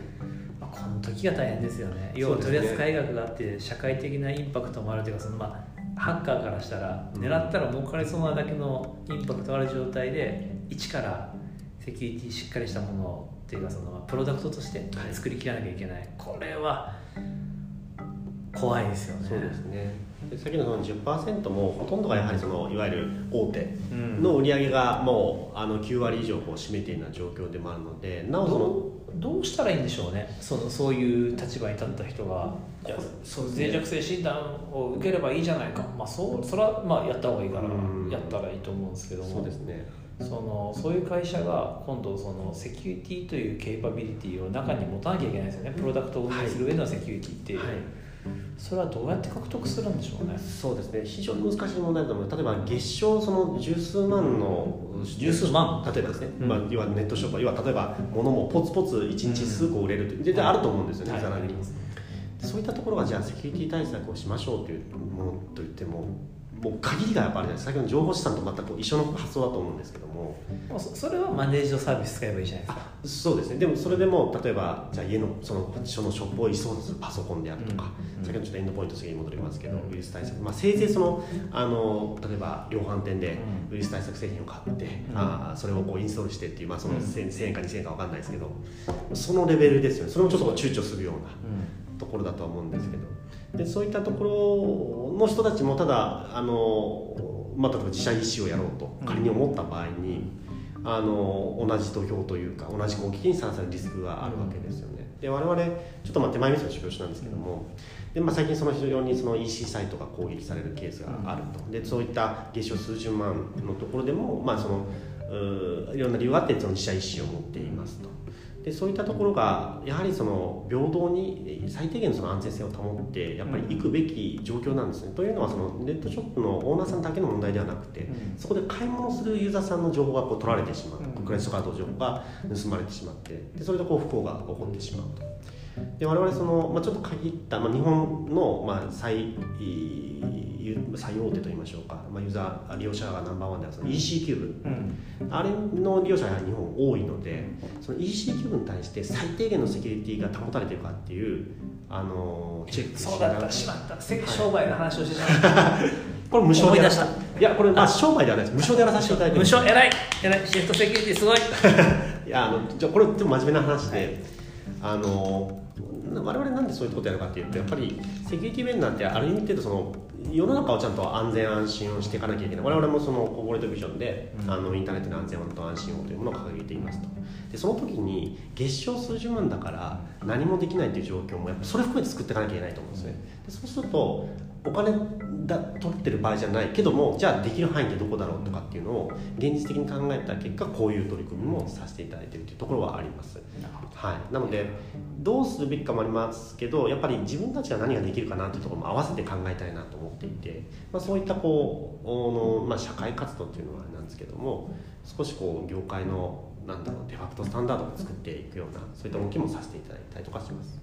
まあ、この時が大変ですよね。要は取扱額があって社会的なインパクトもあるというかそのまあハッカーからしたらうん。狙ったら儲かりそうなだけのインパクトある状態で一からセキュリティしっかりしたものっていうかそのまあプロダクトとして作りきらなきゃいけない、これは怖いですよね。そうですね。で先のその10%もほとんどがやはりそのいわゆる大手うん。の売り上げがもうあの9割以上こう占めているような状況でもあるので、なおそのどうどうしたらいいんでしょうね。そのそういう立場に立った人がそう脆弱性診断を受ければいいじゃないか、まあ、そうそれはまあやった方がいいからうん。やったらいいと思うんですけども。そうですね。そのそういう会社が今度そのセキュリティというケーパビリティを中に持たなきゃいけないですよね。プロダクトを運営する上でのセキュリティって。いう、はい。それはどうやって獲得するんでしょうね。そうですね。非常に難しい問題だと思う。例えば月賞その十数万の十数万。例えばですね、うん。まあ要はネットショップ。要は例えば物もポツポツ一日数個売れるという絶対あると思うんですよね。はい。ざらにそういったところがじゃあセキュリティ対策をしましょうというものといってももう限りがやっぱあるじゃないですか先ほどの情報資産と全く一緒の発想だと思うんですけども。もうそそれはマネージドサービス使えばいいじゃないですか。そうですね。でもそれでも例えばじゃあ家のそのそのショップを移送するパソコンであるとか、うん先ほどちょっとエンドポイント次に戻りますけど、うんウイルス対策、まあ、せいぜいそのあの例えば量販店でうんウイルス対策製品を買って、うんあーそれをこうインストールしてっていう、まあ、そのうん 1000, 1000円か2000円か分かんないですけどそのレベルですよね。それもちょっと躊躇するような。うんところだとは思うんですけど。でそういったところの人たちもただあの、まあ、例えば自社 EC をやろうと仮に思った場合に、あの同じ土俵というか同じ攻撃にさらされるリスクがあるわけですよね。で我々ちょっとまあ手前味噌の業種なんですけども、でまあ、最近その非常にその EC サイトが攻撃されるケースがあると。でそういった月賞数十万のところでも、まあ、そのいろんな理由があってその自社 EC を持っていますと。でそういったところがやはりその平等に最低限のその安全性を保ってやっぱり行くべき状況なんですね。というのはそのネットショップのオーナーさんだけの問題ではなくて、うんそこで買い物するユーザーさんの情報がこう取られてしまう、うんクレジットカード情報が盗まれてしまってでそれでこう不幸が起こってしまうと。で我々その、まあ、ちょっと限った、まあ、日本の、まあ、最い最大手といいましょうか、まあ、ユーザー利用者がナンバーワンではその EC キューブうん。あれの利用者が日本多いのでその EC キューブに対して最低限のセキュリティが保たれているかっていうあのチェックそうだったしまった。せ商売の話をしてしまった。これ無償でやら思いやこれまあ商売ではないです。無償でやらさせていただいて無る償偉い。偉い。シフトセキュリティすごい。いやあのじゃあこれでも真面目な話で、あの我々なんでそういうことやるかっていうとやっぱりセキュリティ面なんてある意味程度その世の中をちゃんと安全安心をしていかなきゃいけない。我々もそのコーポレートビジョンで、うん。あのインターネットの安全と安心をというものを掲げていますと。でその時に月賞数十万だから何もできないという状況もやっぱそれ含めて作っていかなきゃいけないと思うんですね。でそうするとお金だ取ってる場合じゃないけどもじゃあできる範囲ってどこだろうとかっていうのを現実的に考えた結果こういう取り組みもさせていただいているというところはあります、はい、なのでどうするべきかもありますけどやっぱり自分たちが何ができるかなというところも合わせて考えたいなと思っていて、まあ、そういったこうの、まあ、社会活動っていうのはあれなんですけども少しこう業界のなんだろうデファクトスタンダードを作っていくようなそういった動きもさせていただいたりとかします。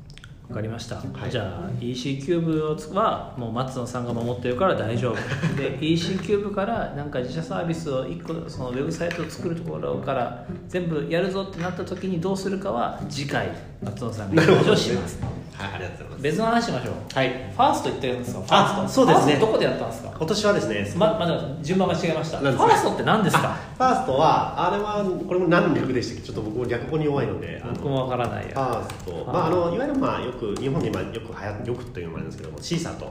わかりました、はい。じゃあ EC キューブはもう松野さんが守ってるから大丈夫。で EC キューブからなんか自社サービスを1個そのウェブサイトを作るところから全部やるぞってなった時にどうするかは次回松野さんが話をします。はい、ありがとうございます。別の話しましょう。はい、ファースト言ってるんですか？ファあースト。そうですね。どこでやったんですか？今年はですね、ままだ順番間違えました。ファーストって何ですか？ファーストはあれはこれも何の略でしたっけ？ちょっと僕も略語に弱いので僕もわからないフやァースト、まあ、あのいわゆるまあよく日本で今よく流行よくというのもあるんですけどもシーサと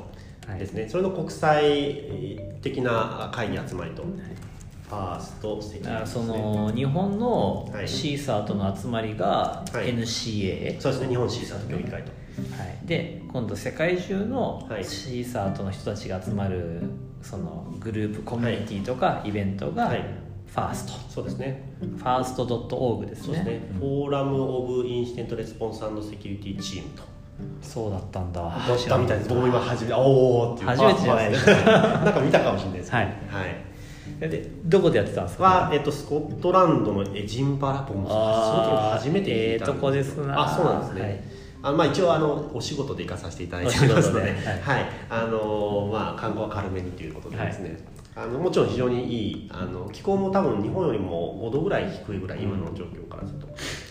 はい。ですね、それの国際的な会議集まりと、ファーストセキュリティですそねの日本のはい。シーサートの集まりがはい。NCA、そうですね。日本 CSIRT 協議会とはい、で今度世界中のはい。 CSIRT の人たちが集まるそのグループコミュニティとかイベントがはい。 FIRST、そうですね。 FIRST.org ですね。そうですね、 Forum of Incident Response Security Team と。そうだったんだ。だったみたいです。僕も今初めておおっていう。初めてじゃないですか。なんか見たかもしれないですはい。はい。でどこでやってたんですか？は、えっと、スコットランドのエジンバラ僕もその時初めて聞いたんええとこですなあそうなんですね、はいあまあ、一応あのお仕事で行かさせていただいてお仕事ますので、ではい。あのまあ、観光は軽めにということでですね、あのもちろん非常にいいあの気候も多分日本よりも5度ぐらい低いぐらい今の状況からすると、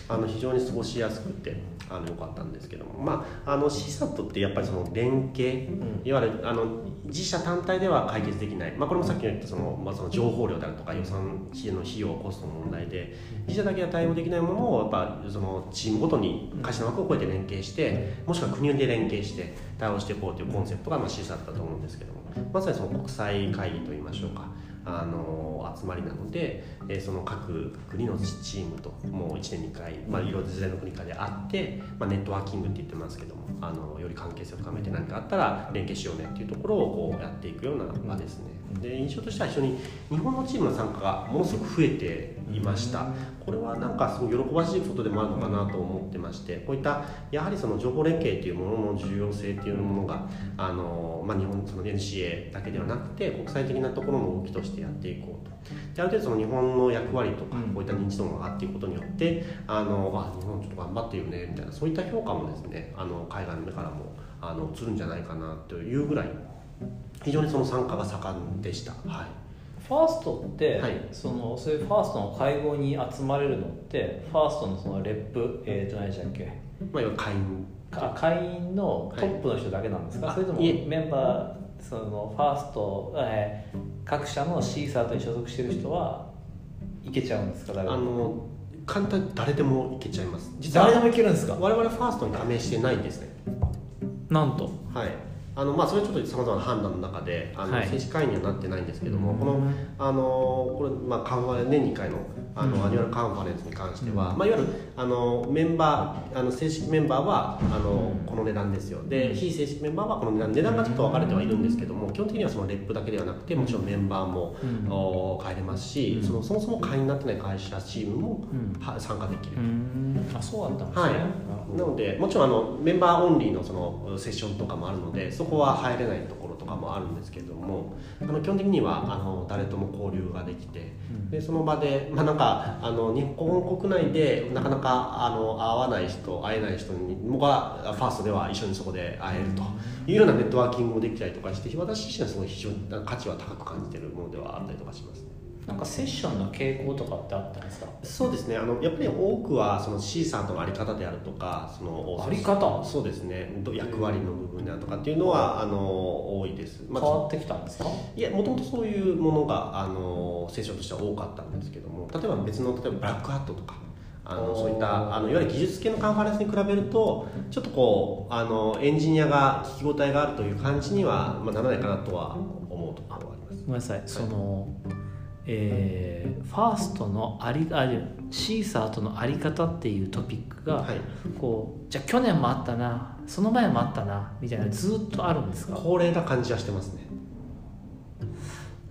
あの非常に過ごしやすくてあの良かったんですけども、まあ、あの CSAT ってやっぱりその連携、ん。いわゆるあの自社単体では解決できない、まあ、これもさっき言ったその、まあ、その情報量であるとか予算費の費用コストの問題で自社だけでは対応できないものをやっぱそのチームごとに会社の枠を超えて連携してもしくは国で連携して対応していこうというコンセプトがまあ CSAT だと思うんですけども。まさにその国際会議といいましょうかあの集まりなので、えーその各国のチームともう1年に1回、まあ、いろいろ時代の国会で会って、まあ、ネットワーキングって言ってますけどもあのより関係性を深めて何かあったら連携しようねっていうところをこうやっていくような場ですね。で印象としては非常に日本のチームの参加がものすごく増えていました。これはなんかすごい喜ばしいことでもあるのかなと思ってましてこういったやはりその情報連携というものの重要性っていうものがあの、まあ、日本その NCA だけではなくて国際的なところの動きとしてやっていこうと。である程度その日本の役割とかうん。こういった認知度が上がっていくことによってあのあ日本ちょっと頑張っているねみたいなそういった評価もですねあの海外の目からもあの映るんじゃないかなというぐらい非常にその参加が盛んでした。はいファーストって、はい。そのそういうファーストの会合に集まれるのってファーストのそのレップえっ、と何でしたっけ。まあ、会員か会員のトップの人だけなんですか、はい。それともメンバーそのファースト、えー各社のシーサーとに所属してる人はいけちゃうんですか？誰であもの簡単に誰でもいけちゃいます。実は誰でもいけるんですか？我々ファーストに加盟してないんですね。なんと。はいあのまあそれはちょっとさまざまな判断の中であの、はい。正式会員にはなってないんですけども、うん。このあのこれ、まあ、カンファレ年に1回のあの、うん。 annual conference に関しては、うん。まあ、いわゆるあのメンバーあの正式メンバーはあの、うん。この値段ですよ。でうん。非正式メンバーはこの値段値段がちょっと分かれてはいるんですけども基本的にはその rep だけではなくてもちろんメンバーも、うん。お変えれますし、うん。そのそもそも会員になってない会社チームも、うん。は参加できる。う。ん。あそうだったんですね、はい、なのでもちろんあのメンバーオンリーのそのセッションとかもあるのでそこは入れないところとかもあるんですけどもあの基本的にはあの誰とも交流ができてうん。でその場で、まあ、なんかあの日本国内でなかなかあの会わない人会えない人に僕はファーストでは一緒にそこで会えると。いうようなネットワーキングもできたりとかして私自身はすごい非常に価値は高く感じているものではあったりとかします。なんかセッションの傾向とかってあったんですか？そうですね。あのやっぱり多くはその C さんとの在り方であるとかそのあり方？そうですね。ど役割の部分であるとかっていうのはあの多いです、まあ、変わってきたんですか？いやもともとそういうものがあのセッションとしては多かったんですけども例えば別の例えばブラックハットとかあのそういったあのいわゆる技術系のカンファレンスに比べるとちょっとこうあのエンジニアが聞き応えがあるという感じには、まあ、ならないかなとは思うところはあります。ごめんなさい。その、えーファーストのありあシーサーとのあり方っていうトピックが、はい。こうじゃあ去年もあったなその前もあったなみたいなずっとあるんですか？高齢な感じはしてますね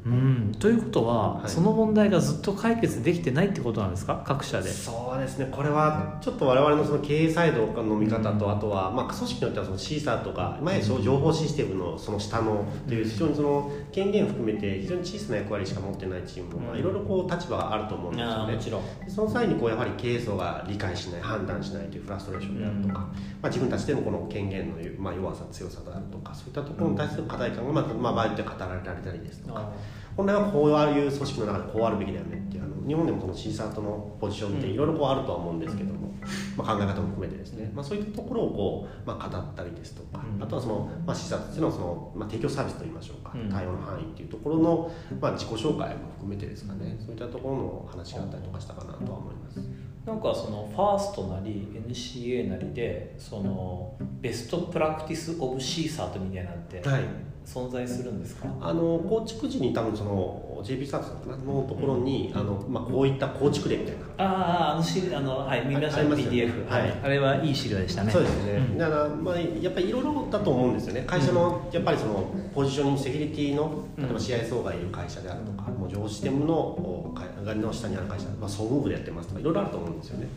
うん。ということは、はい。その問題がずっと解決できてないってことなんですか？各社で。そうですね。これはちょっと我々のその経営サイドの見方とあとは、まあ、組織によってはそのシーサーとか前情報システムのその下のという非常にその権限を含めて非常に小さな役割しか持ってないチームもまあいろいろこう立場があると思うんですよねちろん。その際にこうやはり経営層が理解しない判断しないというフラストレーションであるとか、まあ、自分たちでのこの権限の、まあ、弱さ強さであるとかそういったところに対する課題感が、まあまあ、場合によっては語られたりですとか本来はこういう組織の中でこうあるべきだよねっていうあの日本でもその C サートのポジションっていろいろこうあるとは思うんですけども、まあ、考え方も含めてですね、まあ、そういったところをこう、まあ、語ったりですとか、うん。あとはその、まあ、C サートとしてのその、まあ、提供サービスといいましょうか、うん。対応の範囲っていうところの、まあ、自己紹介も含めてですかね。そういったところの話があったりとかしたかなとは思います。なんかそのファーストなり NCA なりでそのベストプラクティス・オブ・シーサートみたいなってはい存在するんですか、あの構築時に多分その JP サービスのところに、あのまあ、こういった構築例みたいな。あああの資料あのはい見ました PDF、はいはい。あれはいい資料でしたね。そうですね、うん。だから、まあ、やっぱりいろいろだと思うんですよね。会社の、やっぱりそのポジショニングセキュリティの例えば CISO がいる会社であるとか、もう上システムのお会の下にある会社、まあ、総務部でやってますとかいろいろあると思うんですよね。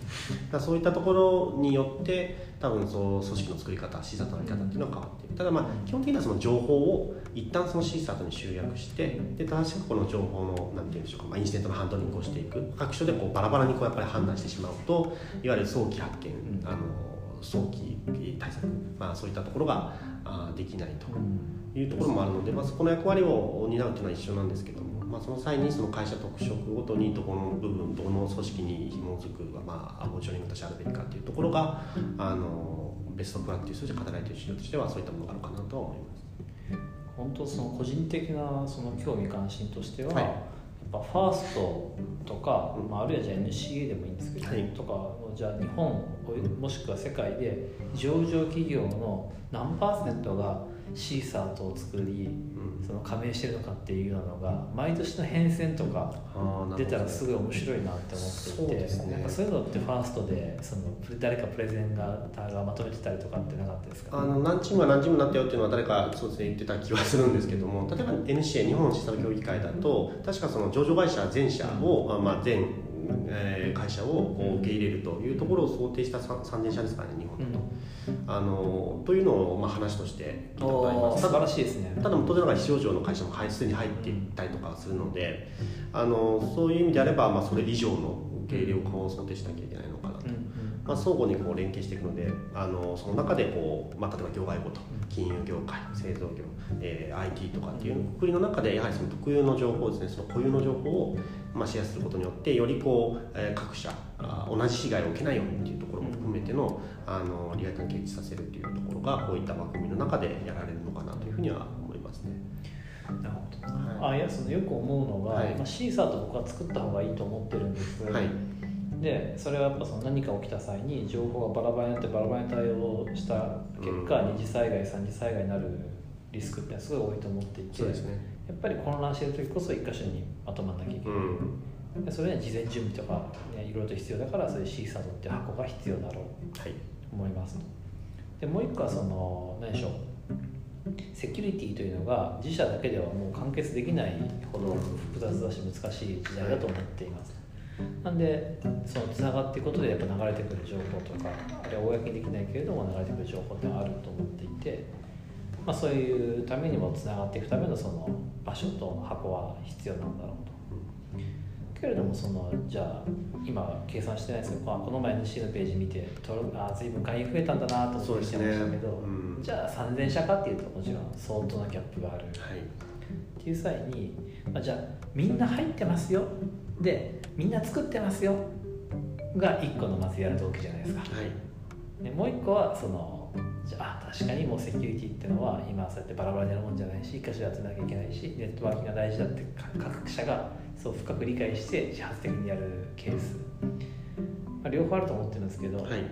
だそういったところによって多分その組織の作り方サートのやり方っていうのは変わっている。ただまあ基本的にはその情報を一旦その C サートに集約してで正しくこの情報のなんていうんでしょうか、まあ、インシデントのハンドリングをしていく。各所でこうバラバラにこうやっぱり判断してしまうといわゆる早期発見、うん。あの早期対策、まあ、そういったところがあできないとうん。いうところもあるので、まあ、そこの役割を担うというのは一緒なんですけども、まあ、その際にその会社特色ごとにどこの部分どの組織に紐づく、まあ、ポジショニングとしてあるべきかというところがあのベストプラクティスとして語られている資料としてはそういったものがあるかなとは思います。本当その個人的なその興味関心としては、はい。やっぱファーストとか、うん。まあ、あるいはじゃあ NCA でもいいんですけど、はい。とかじゃあ日本もしくは世界で上場企業の何パーセントがシーサートを作りうん。その加盟してるのかっていうのが毎年の変遷とか出たらすごい面白いなって思そうっていてですね。なんかそういうのってファーストでその誰かプレゼンがまとめてたりとかってなかったですか？あの何チームは何チームになったよっていうのは誰かそうですね言ってた気はするんですけども例えば NCA 日本システム協議会だと確かその上場会社全社を、あまあ、全、えー会社を受け入れるというところを想定した3000社ですからね日本だと、あのというのをまあ話として聞いたことがあります。おー素晴らしいですね。ただ当然ながら非上場の会社もはいすでに入っていったりとかするのであのそういう意味であれば、まあ、それ以上の受け入れを想定しなきゃいけないのかなと。うんうんまあ、相互にこう連携していくのであのその中でこう、まあ、例えば業界ごと金融業界製造業、えー IT とかっていうくくりの中でやはりその特有の情報ですねその固有の情報を、まあ、シェアすることによってよりこう、えー各社あ同じ被害を受けないようにっていうところも含めてのあの利害関係一致させるっていうところがこういった枠組みの中でやられるのかなというふうには思いますね。なるほど。はあいやそのよく思うのが、はい。まあ、シーサーと僕は作った方がいいと思ってるんです。はいでそれはやっぱその何か起きた際に情報がバラバラになってバラバラに対応した結果、うん。二次災害三次災害になるリスクってすごい多いと思っていてそうですね、やっぱり混乱してる時こそ一箇所にまとまらなきゃいけない、うん。でそれには事前準備とか、ね、いろいろと必要だからそういうシーサードって箱が必要だろうはい。と思います。でもう一個はその何でしょうセキュリティというのが自社だけではもう完結できないほど複雑だし難しい時代だと思っています、なんでそのつながっていくことでやっぱ流れてくる情報とかあるいは公にできないけれども流れてくる情報ってあると思っていて、まあ、そういうためにもつながっていくためのその場所と箱は必要なんだろうと。けれどもそのじゃあ今計算してないですけどあこの前 NC のページ見てあ随分会員増えたんだなと思って見てましたけど、ねうん。じゃあ3000社かっていうともちろん。相当なギャップがある。はい。っていう際に、まあ、じゃあみんな入ってますよ。でみんな作ってますよ。が1個のまずやる動機じゃないですか。はい。でもう1個はそのじゃあ確かにもうセキュリティっていうのは今そうやってバラバラにやるもんじゃないし一箇所で集めなきゃいけないしネットワーキングが大事だって各社がそう深く理解して自発的にやるケース、まあ、両方あると思ってるんですけど、はい。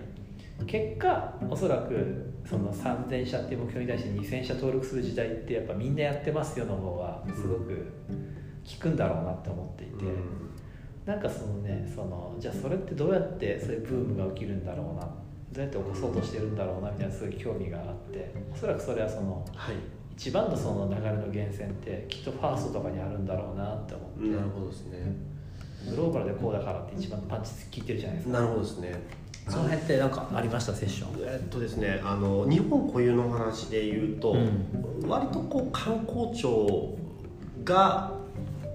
結果おそらくその3000社っていう目標に対して2000社登録する時代ってやっぱみんなやってますよの方がすごく効くんだろうなって思っていて、なんかそのねそのじゃあそれってどうやってそういうブームが起きるんだろうなどうやって起こそうとしてるんだろうなみたいなすごい興味があっておそらくそれはそのはい。一番のその流れの源泉ってきっとファーストとかにあるんだろうなって思って、なるほどですね。グローバルでこうだからって一番パンチ効いてるじゃないですか。なるほどですね。その辺ってなんかありました？セッションえっとですねあの日本固有の話で言うと、うん。割とこう観光庁が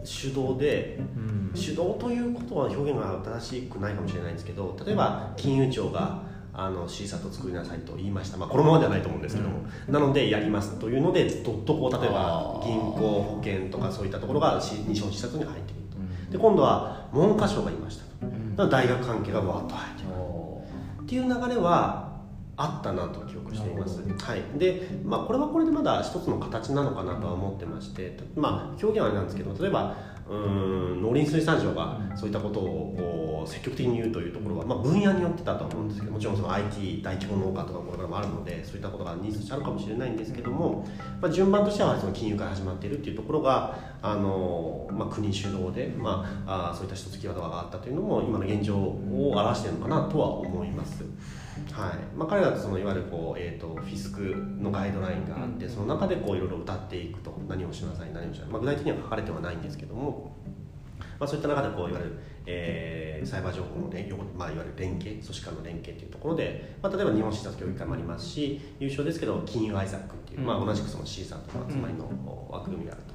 主導でうん。主導ということは表現が正しくないかもしれないんですけど例えば金融庁があの C サット作りなさいと言いました、まあ、このままではないと思うんですけども、なのでやりますというのでどっとこう例えば銀行保険とかそういったところがし日本 C サットに入っているうん。とで今度は文科省がいましたと。うん。大学関係がわーっと入っている。おっていう流れはあったなと記憶しています。はい。でまあ、これはこれでまだ一つの形なのかなとは思ってまして、まあ、表現はあれなんですけど例えばうん農林水産省がそういったことを積極的に言うというところは、まあ、分野によってだと思うんですけどもちろんその IT 大規模農家とかこれからもあるのでそういったことがニーズとしてあるかもしれないんですけども、まあ、順番としてはその金融から始まっているっていうところがあの、まあ、国主導で、まあ、あそういった一つキーワードがあったというのも今の現状を表しているのかなとは思います。はい。まあ、彼らとそのいわゆるこう、えーと、フィスクのガイドラインがあって、その中でこういろいろ歌っていくと何をしなさい何をしなさい、まあ、具体的には書かれてはないんですけども、まあ、そういった中でこういわゆる、えー、サイバー情報の連、まあ、いわゆる連携組織間の連携というところで、まあ、例えば日本診察協議会もありますし優勝ですけど金融アイザックっていう、まあ、同じくその C さんとの集まりの枠組みがあると。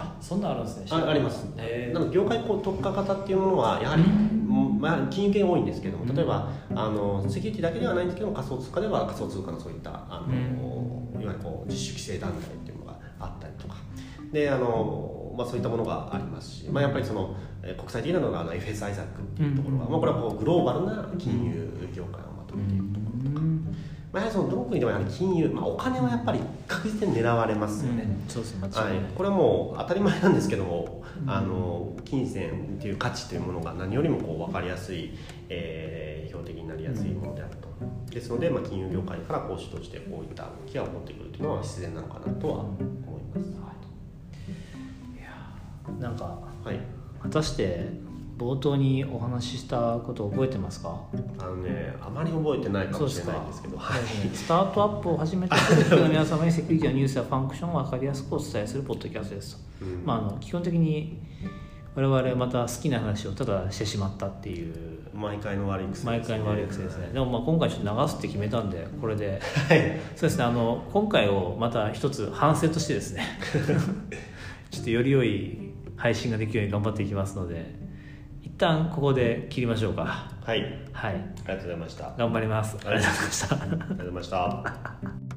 あそんなあるんですね。ああります、えー、なので業界こう特化型っていうものはやはり、まあ、金融系多いんですけども例えばあのセキュリティだけではないんですけど仮想通貨では仮想通貨のそういったあの、いわゆるこう自主規制団体っていうのがあったりとか。であの、まあ、そういったものがありますし、まあ、やっぱりその国際的なのがあの FS アイザックっていうところは、まあ、これはこうグローバルな金融業界をまとめているとやはりそのどの国でもやはり金融、まあ、お金はやっぱり確実に狙われますよね、はい、これはもう当たり前なんですけども、うん、あの金銭っていう価値というものが何よりもこう分かりやすい、えー、標的になりやすいものであると、うん、ですので、まあ、金融業界からこう主導してこういった動きが起こってくるというのは必然なのかなとは思います、はい、いやなんか、はい、果たして冒頭にお話ししたこと覚えてますか？あのねあまり覚えてないかもしれないんですけど、はい、スタートアップを始めた人の皆様にセキュリティのニュースやファンクションを分かりやすくお伝えするポッドキャストです。と、うん、まあ、あの基本的に我々また好きな話をただしてしまったっていう。毎回の悪い癖、ね、毎回の悪い癖ですね。でもまあ今回ちょっと流すって決めたんでこれで、はい、そうですね。あの今回をまた一つ反省としてですね。ちょっとより良い配信ができるように頑張っていきますので旦ここで切りましょうか。はい、はい、ありがとうございました。頑張ります。ありがとうございましたありがとうございました